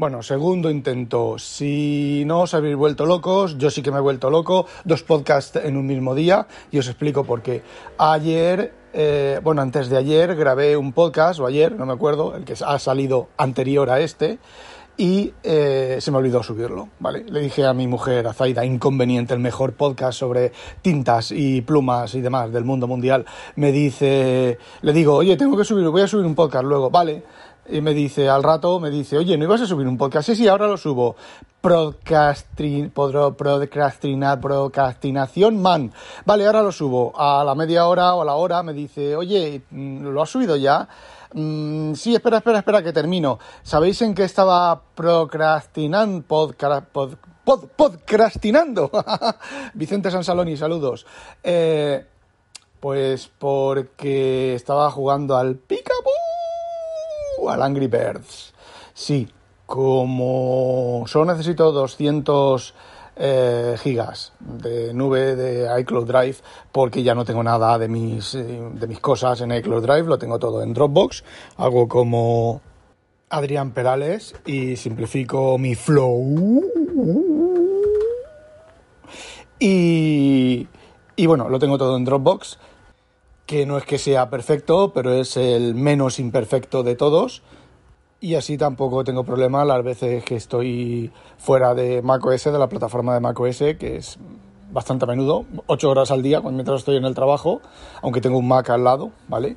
Bueno, segundo intento. Si no os habéis vuelto locos, yo sí que me he vuelto loco. Dos podcasts en un mismo día y os explico por qué. Ayer, eh, bueno, antes de ayer grabé un podcast, o ayer, no me acuerdo, el que ha salido anterior a este, y eh, se me olvidó subirlo, ¿vale? Le dije a mi mujer, a Zaida, inconveniente, el mejor podcast sobre tintas y plumas y demás del mundo mundial. Me dice, le digo, oye, tengo que subir, voy a subir un podcast luego, vale y me dice al rato, me dice, oye, ¿no ibas a subir un podcast? Sí, sí, ahora lo subo. Procrastin, procrastinar, procrastinación man. Vale, ahora lo subo. A la media hora o a la hora me dice, oye, ¿lo has subido ya? Mm, sí, espera, espera, espera, que termino. ¿Sabéis en qué estaba procrastinando? Vicente Sansaloni, saludos. Eh, pues porque estaba jugando al Picapoo al Angry Birds. Sí, como solo necesito 200 eh, gigas de nube de iCloud Drive porque ya no tengo nada de mis, eh, de mis cosas en iCloud Drive, lo tengo todo en Dropbox, hago como Adrián Perales y simplifico mi flow. Y, y bueno, lo tengo todo en Dropbox que no es que sea perfecto, pero es el menos imperfecto de todos. Y así tampoco tengo problema las veces que estoy fuera de macOS, de la plataforma de macOS, que es bastante a menudo, 8 horas al día mientras estoy en el trabajo, aunque tengo un Mac al lado, ¿vale?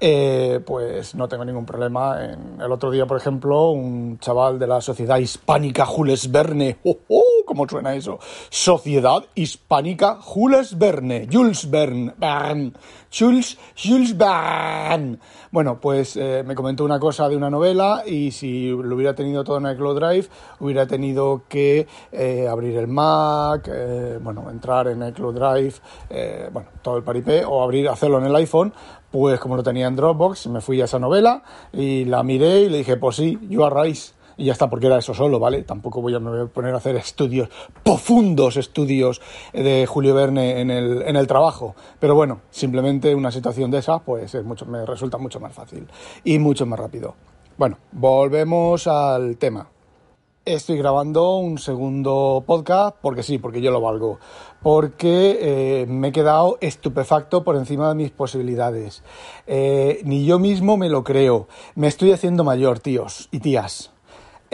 Eh, pues no tengo ningún problema. El otro día, por ejemplo, un chaval de la Sociedad Hispánica Jules Verne, ¡oh, oh! ¿Cómo suena eso? Sociedad Hispánica Jules Verne, Jules Verne, Jules, Jules Verne. Bueno, pues eh, me comentó una cosa de una novela y si lo hubiera tenido todo en iCloud Drive, hubiera tenido que eh, abrir el Mac, bueno, entrar en iCloud Drive, bueno, todo el paripé, o abrir, hacerlo en el iPhone, pues como lo tenía en Dropbox, me fui a esa novela y la miré y le dije, pues sí, Are Rice. Y ya está, porque era eso solo, ¿vale? Tampoco voy a, me voy a poner a hacer estudios, profundos estudios de Julio Verne en el, en el trabajo. Pero bueno, simplemente una situación de esa, pues es mucho, me resulta mucho más fácil y mucho más rápido. Bueno, volvemos al tema. Estoy grabando un segundo podcast porque sí, porque yo lo valgo. Porque eh, me he quedado estupefacto por encima de mis posibilidades. Eh, ni yo mismo me lo creo. Me estoy haciendo mayor, tíos y tías.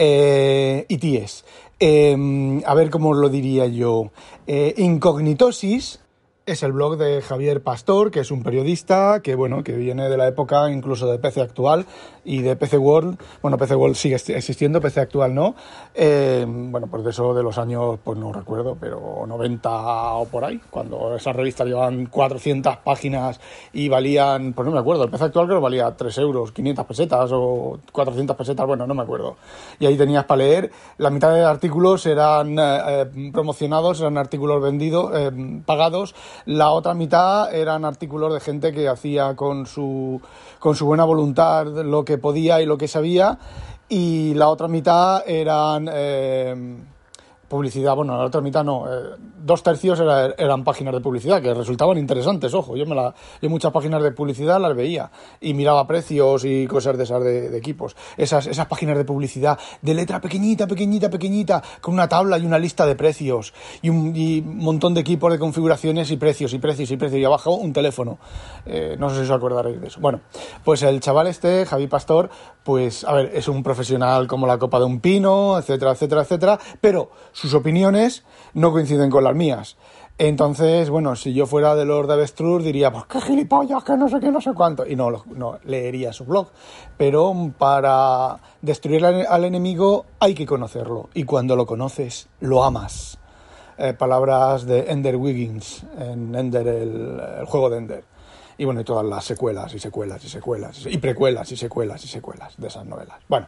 Eh, y tíes. Em, a ver cómo lo diría yo. incognitosis es el blog de Javier Pastor, que es un periodista que, bueno, que viene de la época incluso de PC Actual y de PC World. Bueno, PC World sigue existiendo, PC Actual no. Eh, bueno, pues de eso de los años, pues no recuerdo, pero 90 o por ahí, cuando esas revistas llevaban 400 páginas y valían, pues no me acuerdo, el PC Actual creo que valía 3 euros, 500 pesetas o 400 pesetas, bueno, no me acuerdo. Y ahí tenías para leer, la mitad de artículos eran eh, eh, promocionados, eran artículos vendidos, pagados la otra mitad eran artículos de gente que hacía con su, con su buena voluntad lo que podía y lo que sabía. Y la otra mitad eran eh, publicidad, bueno, la otra mitad no, eh, dos tercios eran páginas de publicidad que resultaban interesantes, ojo, yo me la, yo muchas páginas de publicidad las veía y miraba precios y cosas de esas de, equipos, esas, esas páginas de publicidad de letra pequeñita, pequeñita, pequeñita, con una tabla y una lista de precios y un, montón de equipos de configuraciones y precios y precios y precios y abajo un teléfono, eh, no sé si os acordaréis de eso. Bueno, pues el chaval este, Javi Pastor, pues a ver, es un profesional como la copa de un pino, etcétera, etcétera, etcétera, pero sus opiniones no coinciden con las mías. Entonces, bueno, si yo fuera de Lord Avestruz diría, pues qué gilipollas, que no sé qué, no sé cuánto. Y no, no leería su blog. Pero para destruir al enemigo hay que conocerlo. Y cuando lo conoces, lo amas. Eh, palabras de Ender Wiggins en Ender, el, juego de Ender. Y bueno, y todas las secuelas y secuelas y secuelas y precuelas y secuelas y secuelas de esas novelas. Bueno,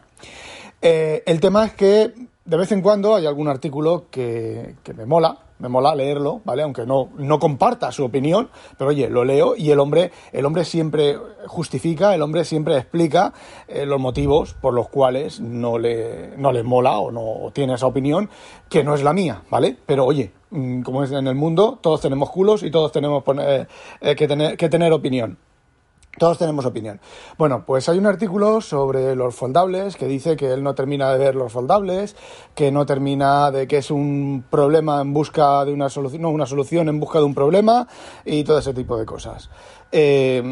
eh, el tema es que de vez en cuando hay algún artículo que, que, me mola, me mola leerlo, ¿vale? Aunque no, no comparta su opinión, pero oye, lo leo y el hombre, el hombre siempre justifica, el hombre siempre explica eh, los motivos por los cuales no le, no le mola o no tiene esa opinión, que no es la mía, ¿vale? Pero oye, mm, como es en el mundo, todos tenemos culos y todos tenemos eh, que, tener, que tener opinión. Todos tenemos opinión. Bueno, pues hay un artículo sobre los foldables que dice que él no termina de ver los foldables, que no termina de que es un problema en busca de una solución, no, una solución en busca de un problema y todo ese tipo de cosas. Eh,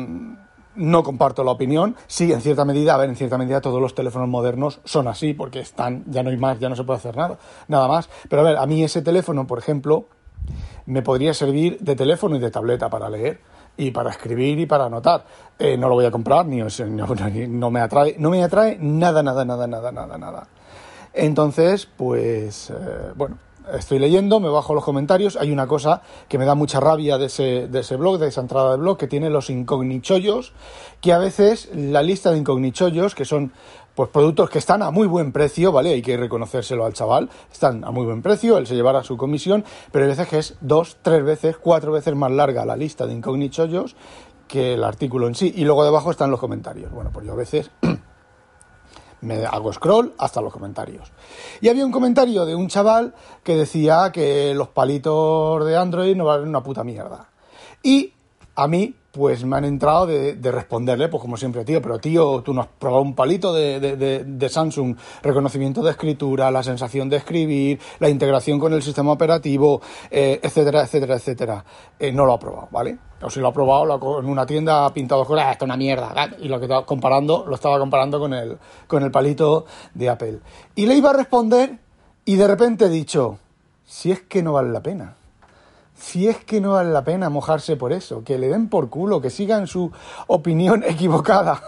no comparto la opinión. Sí, en cierta medida, a ver, en cierta medida todos los teléfonos modernos son así, porque están, ya no hay más, ya no se puede hacer nada, nada más. Pero a ver, a mí ese teléfono, por ejemplo, me podría servir de teléfono y de tableta para leer y para escribir y para anotar. Eh, no lo voy a comprar, ni, no, me atrae, no me atrae nada, nada, nada, nada, nada, nada. Entonces, pues, eh, bueno, estoy leyendo, me bajo los comentarios. Hay una cosa que me da mucha rabia de ese, de ese blog, de esa entrada de blog, que tiene los incognichollos, que a veces la lista de incognichollos, que son pues productos que están a muy buen precio, ¿vale? Hay que reconocérselo al chaval, están a muy buen precio, él se llevará su comisión, pero hay veces que es dos, tres veces, cuatro veces más larga la lista de incognichollos que el artículo en sí. Y luego debajo están los comentarios. Bueno, pues yo a veces me hago scroll hasta los comentarios. Y había un comentario de un chaval que decía que los palitos de Android no valen una puta mierda. Y a mí, pues me han entrado de, responderle, pues como siempre, tío, pero tío, tú no has probado un palito de, Samsung, reconocimiento de escritura, la sensación de escribir, la integración con el sistema operativo, eh, etcétera, etcétera, etcétera. Eh, no lo ha probado, ¿vale? O si lo ha probado en una tienda ha pintado con, ah, esto es una mierda, y lo que estaba comparando, lo estaba comparando con el, con el palito de Apple. Y le iba a responder y de repente he dicho, si es que no vale la pena si es que no vale la pena mojarse por eso, que le den por culo, que sigan su opinión equivocada.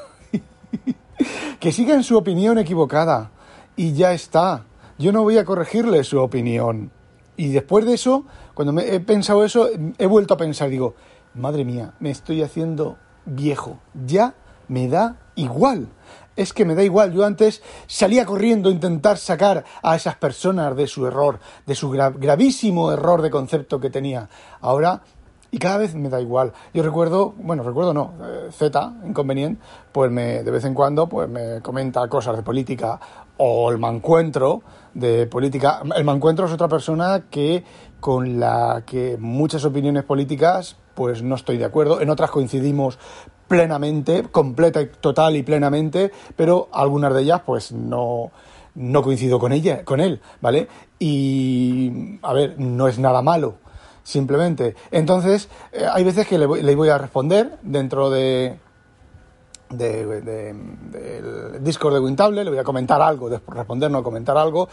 que sigan su opinión equivocada. Y ya está. Yo no voy a corregirle su opinión. Y después de eso, cuando me he pensado eso, he vuelto a pensar, digo, madre mía, me estoy haciendo viejo. Ya me da igual es que me da igual. Yo antes salía corriendo a intentar sacar a esas personas de su error, de su gravísimo error de concepto que tenía. Ahora, y cada vez me da igual. Yo recuerdo, bueno, recuerdo no, eh, Z, inconveniente, pues me, de vez en cuando pues me comenta cosas de política o el mancuentro de política. El mancuentro es otra persona que con la que muchas opiniones políticas pues no estoy de acuerdo. En otras coincidimos plenamente, completa y total y plenamente, pero algunas de ellas pues no, no coincido con ella, con él, ¿vale? Y a ver, no es nada malo, simplemente. Entonces, eh, hay veces que le voy, le voy, a responder dentro de, de, del Discord de Wintable, le voy a comentar algo, después responder, no comentar algo,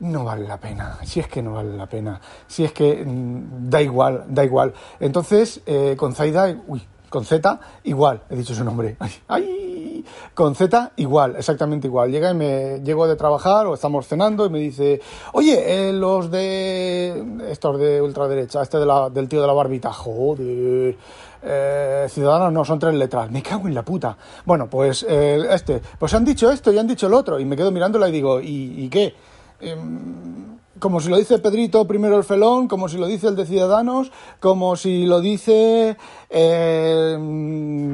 no vale la pena, si es que no vale la pena, si es que mm, da igual, da igual. Entonces, eh, con Zaida, uy, con Z, igual, he dicho su nombre. ¡Ay! Con Z, igual, exactamente igual. Llega y me llego de trabajar o estamos cenando y me dice, oye, eh, los de. estos de ultraderecha, este de del tío de la barbita, joder. Eh, ciudadanos no, son tres letras. Me cago en la puta. Bueno, pues eh, este, pues han dicho esto y han dicho el otro. Y me quedo mirándola y digo, ¿y, y qué? Em, como si lo dice Pedrito primero el felón, como si lo dice el de Ciudadanos, como si lo dice, eh,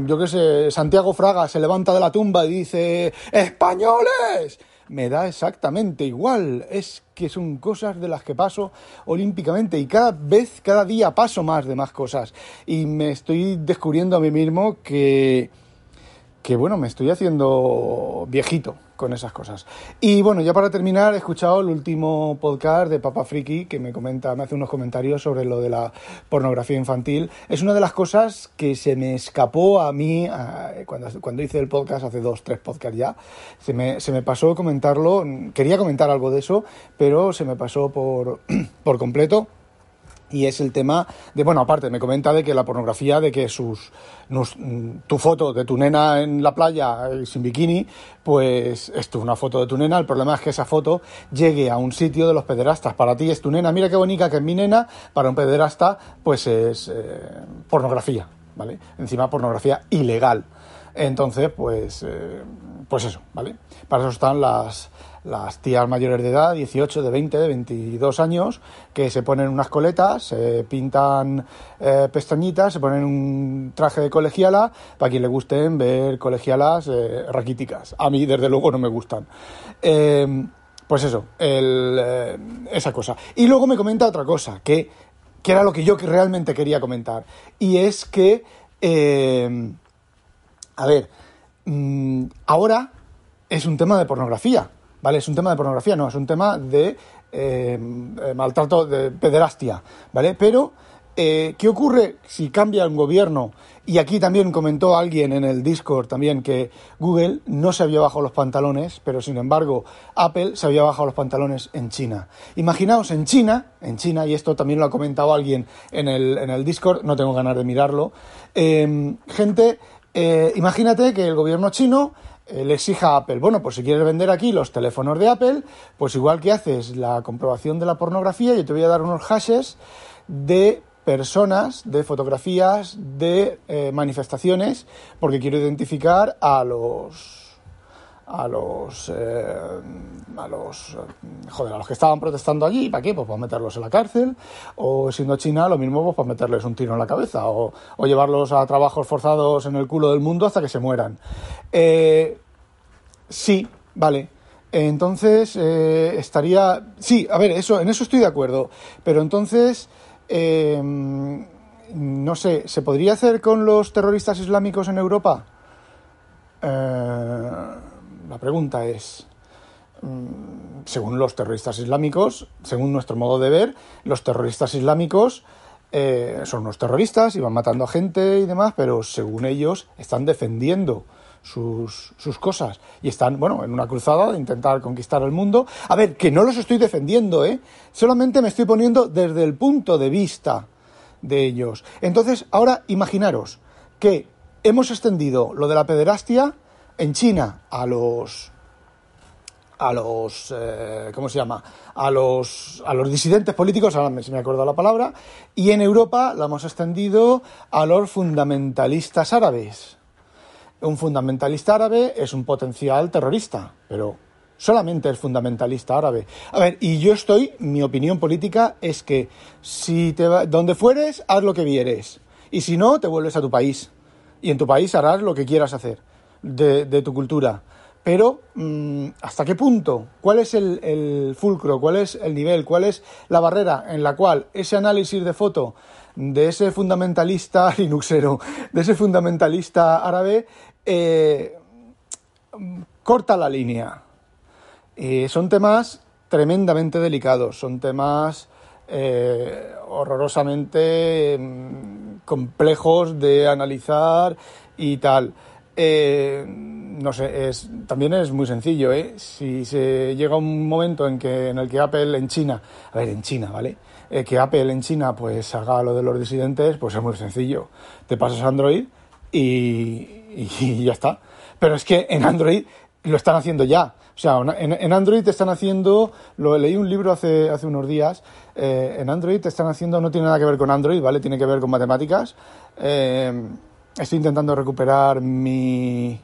yo qué sé, Santiago Fraga se levanta de la tumba y dice, ¡Españoles! Me da exactamente igual. Es que son cosas de las que paso olímpicamente y cada vez, cada día paso más de más cosas. Y me estoy descubriendo a mí mismo que, que bueno, me estoy haciendo viejito con esas cosas. Y bueno, ya para terminar, he escuchado el último podcast de Papa Friki que me comenta, me hace unos comentarios sobre lo de la pornografía infantil. Es una de las cosas que se me escapó a mí cuando, cuando hice el podcast, hace dos, tres podcasts ya. Se me, se me pasó comentarlo, quería comentar algo de eso, pero se me pasó por, por completo y es el tema de, bueno, aparte me comenta de que la pornografía, de que sus, tu foto de tu nena en la playa eh, sin bikini, pues es una foto de tu nena, el problema es que esa foto llegue a un sitio de los pederastas, para ti es tu nena, mira qué bonita que es mi nena, para un pederasta pues es eh, pornografía, ¿vale? Encima pornografía ilegal. Entonces, pues, eh, pues eso, ¿vale? Para eso están las, las tías mayores de edad, 18, de 20, de 22 años, que se ponen unas coletas, se pintan eh, pestañitas, se ponen un traje de colegiala, para quien le gusten ver colegialas eh, raquíticas. A mí, desde luego, no me gustan. Eh, pues eso, esa cosa. Y luego me comenta otra cosa, que, que era lo que yo realmente quería comentar. Y es que, a ver, mm, ahora es un tema de pornografía. ¿Vale? Es un tema de pornografía, no, es un tema de eh, maltrato, de pederastia, ¿vale? Pero, eh, ¿qué ocurre si cambia un gobierno? Y aquí también comentó alguien en el Discord también que Google no se había bajado los pantalones, pero sin embargo Apple se había bajado los pantalones en China. Imaginaos en China, en China, y esto también lo ha comentado alguien en el, en el Discord, no tengo ganas de mirarlo, eh, gente, imagínate que el gobierno chino le exija a Apple, bueno, pues si quieres vender aquí los teléfonos de Apple, pues igual que haces la comprobación de la pornografía, yo te voy a dar unos hashes de personas, de fotografías, de eh, manifestaciones, porque quiero identificar a los a los eh, a los joder, a los que estaban protestando allí, ¿para qué? Pues para meterlos en la cárcel, o siendo China lo mismo pues para meterles un tiro en la cabeza, o, llevarlos a trabajos forzados en el culo del mundo hasta que se mueran. Eh, sí, vale. Entonces eh, estaría. Sí, a ver, eso, en eso estoy de acuerdo. Pero entonces. no sé, ¿se podría hacer con los terroristas islámicos en Europa? Eh, pregunta es, mm, según los terroristas islámicos, según nuestro modo de ver, los terroristas islámicos eh, son unos terroristas y van matando a gente y demás, pero según ellos están defendiendo sus, sus, cosas y están, bueno, en una cruzada de intentar conquistar el mundo. A ver, que no los estoy defendiendo, ¿eh? Solamente me estoy poniendo desde el punto de vista de ellos. Entonces, ahora imaginaros que hemos extendido lo de la pederastia en China a los a los eh, ¿cómo se llama? a los a los disidentes políticos, ahora si me acuerdo la palabra, y en Europa la hemos extendido a los fundamentalistas árabes. Un fundamentalista árabe es un potencial terrorista, pero solamente el fundamentalista árabe. A ver, y yo estoy, mi opinión política es que si te va, donde fueres, haz lo que vieres. Y si no, te vuelves a tu país. Y en tu país harás lo que quieras hacer de, tu cultura. Pero, mm, ¿hasta qué punto? ¿Cuál es el, fulcro? ¿Cuál es el nivel? ¿Cuál es la barrera en la cual ese análisis de foto de ese fundamentalista linuxero, de ese fundamentalista árabe, eh, corta la línea? Eh, son temas tremendamente delicados, son temas eh, horrorosamente mm, complejos de analizar y tal. Eh, no sé, es, también es muy sencillo, ¿eh? Si se llega un momento en que en el que Apple en China, a ver, en China, ¿vale? Eh, que Apple en China pues haga lo de los disidentes, pues es muy sencillo. Te pasas a Android y, ya está. Pero es que en Android lo están haciendo ya. O sea, en, Android te están haciendo, lo leí un libro hace, hace unos días, eh, en Android te están haciendo, no tiene nada que ver con Android, ¿vale? Tiene que ver con matemáticas. Estoy intentando recuperar mi,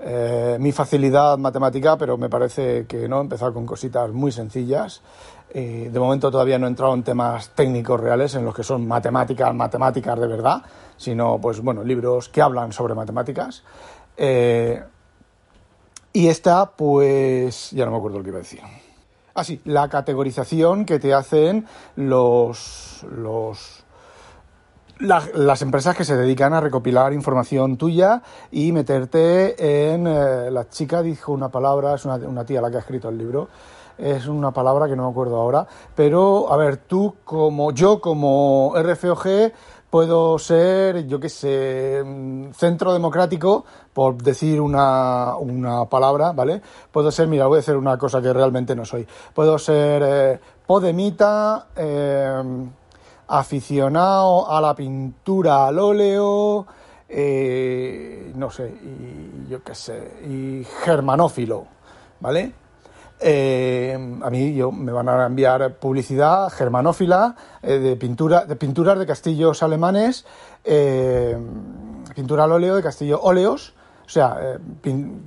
eh, mi facilidad matemática, pero me parece que no, he empezado con cositas muy sencillas. Eh, de momento todavía no he entrado en temas técnicos reales, en los que son matemáticas, matemáticas de verdad, sino, pues bueno, libros que hablan sobre matemáticas. Eh, y esta, pues, ya no me acuerdo lo que iba a decir. Ah, sí, la categorización que te hacen los, los las empresas que se dedican a recopilar información tuya y meterte en... Eh, la chica dijo una palabra, es una, una, tía la que ha escrito el libro, es una palabra que no me acuerdo ahora, pero a ver, tú como yo como RFOG puedo ser, yo qué sé, mm, centro democrático, por decir una, una, palabra, ¿vale? Puedo ser, mira, voy a decir una cosa que realmente no soy. Puedo ser eh, Podemita, eh, aficionado a la pintura al óleo, eh, no sé, y yo qué sé, y germanófilo, ¿vale? Eh, a mí yo, me van a enviar publicidad germanófila eh, de, pintura, de pinturas de castillos alemanes, pintura al óleo de castillo óleos, O sea, eh,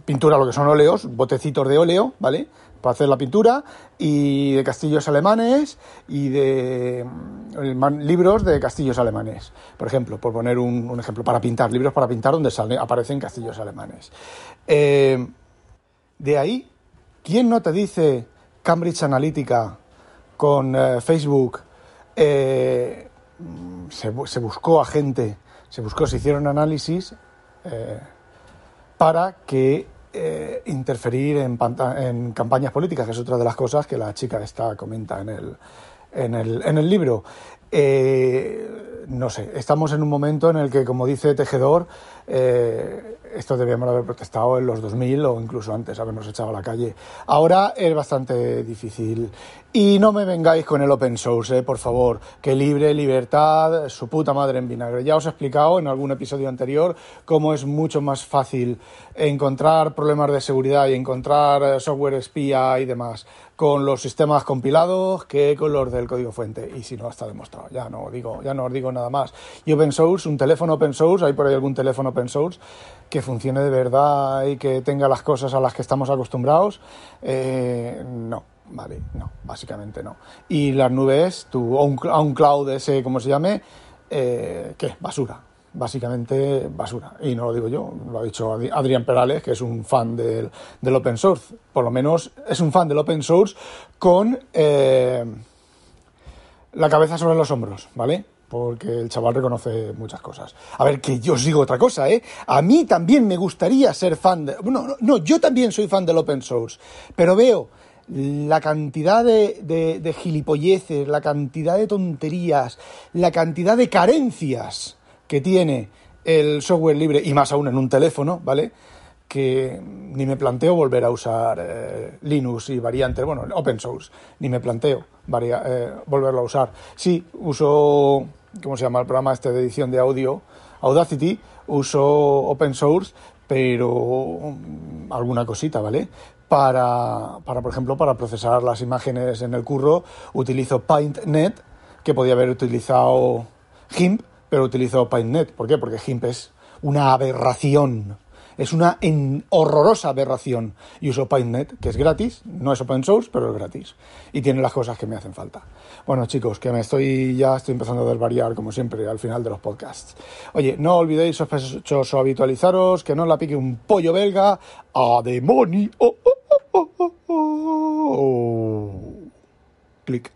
pintura, lo que son óleos, botecitos de óleo, ¿vale? Para hacer la pintura, y de castillos alemanes y de mm, libros de castillos alemanes. Por ejemplo, por poner un, ejemplo, para pintar, libros para pintar donde aparecen castillos alemanes. Eh, de ahí, ¿quién no te dice Cambridge Analytica con eh, Facebook? Se, se, buscó a gente, se buscó, se hicieron análisis para que eh, interferir en, en, campañas políticas, que es otra de las cosas que la chica esta comenta en el, en el, en el libro. Eh, no sé, estamos en un momento en el que, como dice Tejedor, eh, esto debíamos haber protestado en los 2000 o incluso antes, habernos echado a la calle. Ahora es bastante difícil. Y no me vengáis con el open source, eh, por favor, que libre, libertad, su puta madre en vinagre. Ya os he explicado en algún episodio anterior cómo es mucho más fácil encontrar problemas de seguridad y encontrar eh, software espía y demás con los sistemas compilados que con los del código fuente. Y si no, está demostrado. Ya no digo, ya no os digo nada más. Y open source, un teléfono open source, hay por ahí algún teléfono open source que funcione de verdad y que tenga las cosas a las que estamos acostumbrados, eh, no, vale, no, básicamente no. Y las nubes, tu, un, cloud ese, como se llame, eh, ¿qué? Basura. Básicamente basura. Y no lo digo yo, lo ha dicho Adrián Perales, que es un fan del, del open source. Por lo menos es un fan del open source con eh, la cabeza sobre los hombros, ¿vale? Porque el chaval reconoce muchas cosas. A ver, que yo os digo otra cosa, ¿eh? A mí también me gustaría ser fan de... No, no, yo también soy fan del open source, pero veo la cantidad de gilipolleces, la cantidad de tonterías, la cantidad de carencias que tiene el software libre, y más aún en un teléfono, ¿vale? que ni me planteo volver a usar eh, Linux y variantes, bueno, open source, ni me planteo eh, volverlo a usar. Sí, uso, ¿cómo se llama el programa este de edición de audio? Audacity, uso open source, pero mm, alguna cosita, ¿vale? Para, para, por ejemplo, para procesar las imágenes en el curro, utilizo PaintNet, que podía haber utilizado GIMP, pero utilizo PaintNet. ¿Por qué? Porque GIMP es una aberración es una horrorosa aberración. Y uso PaintNet, que es gratis, no es open source, pero es gratis. Y tiene las cosas que me hacen falta. Bueno, chicos, que me estoy ya estoy empezando a desvariar, como siempre, al final de los podcasts. Oye, no olvidéis, sospechoso, habitualizaros, que no la pique un pollo belga a demonio. Oh, oh, oh, Clic.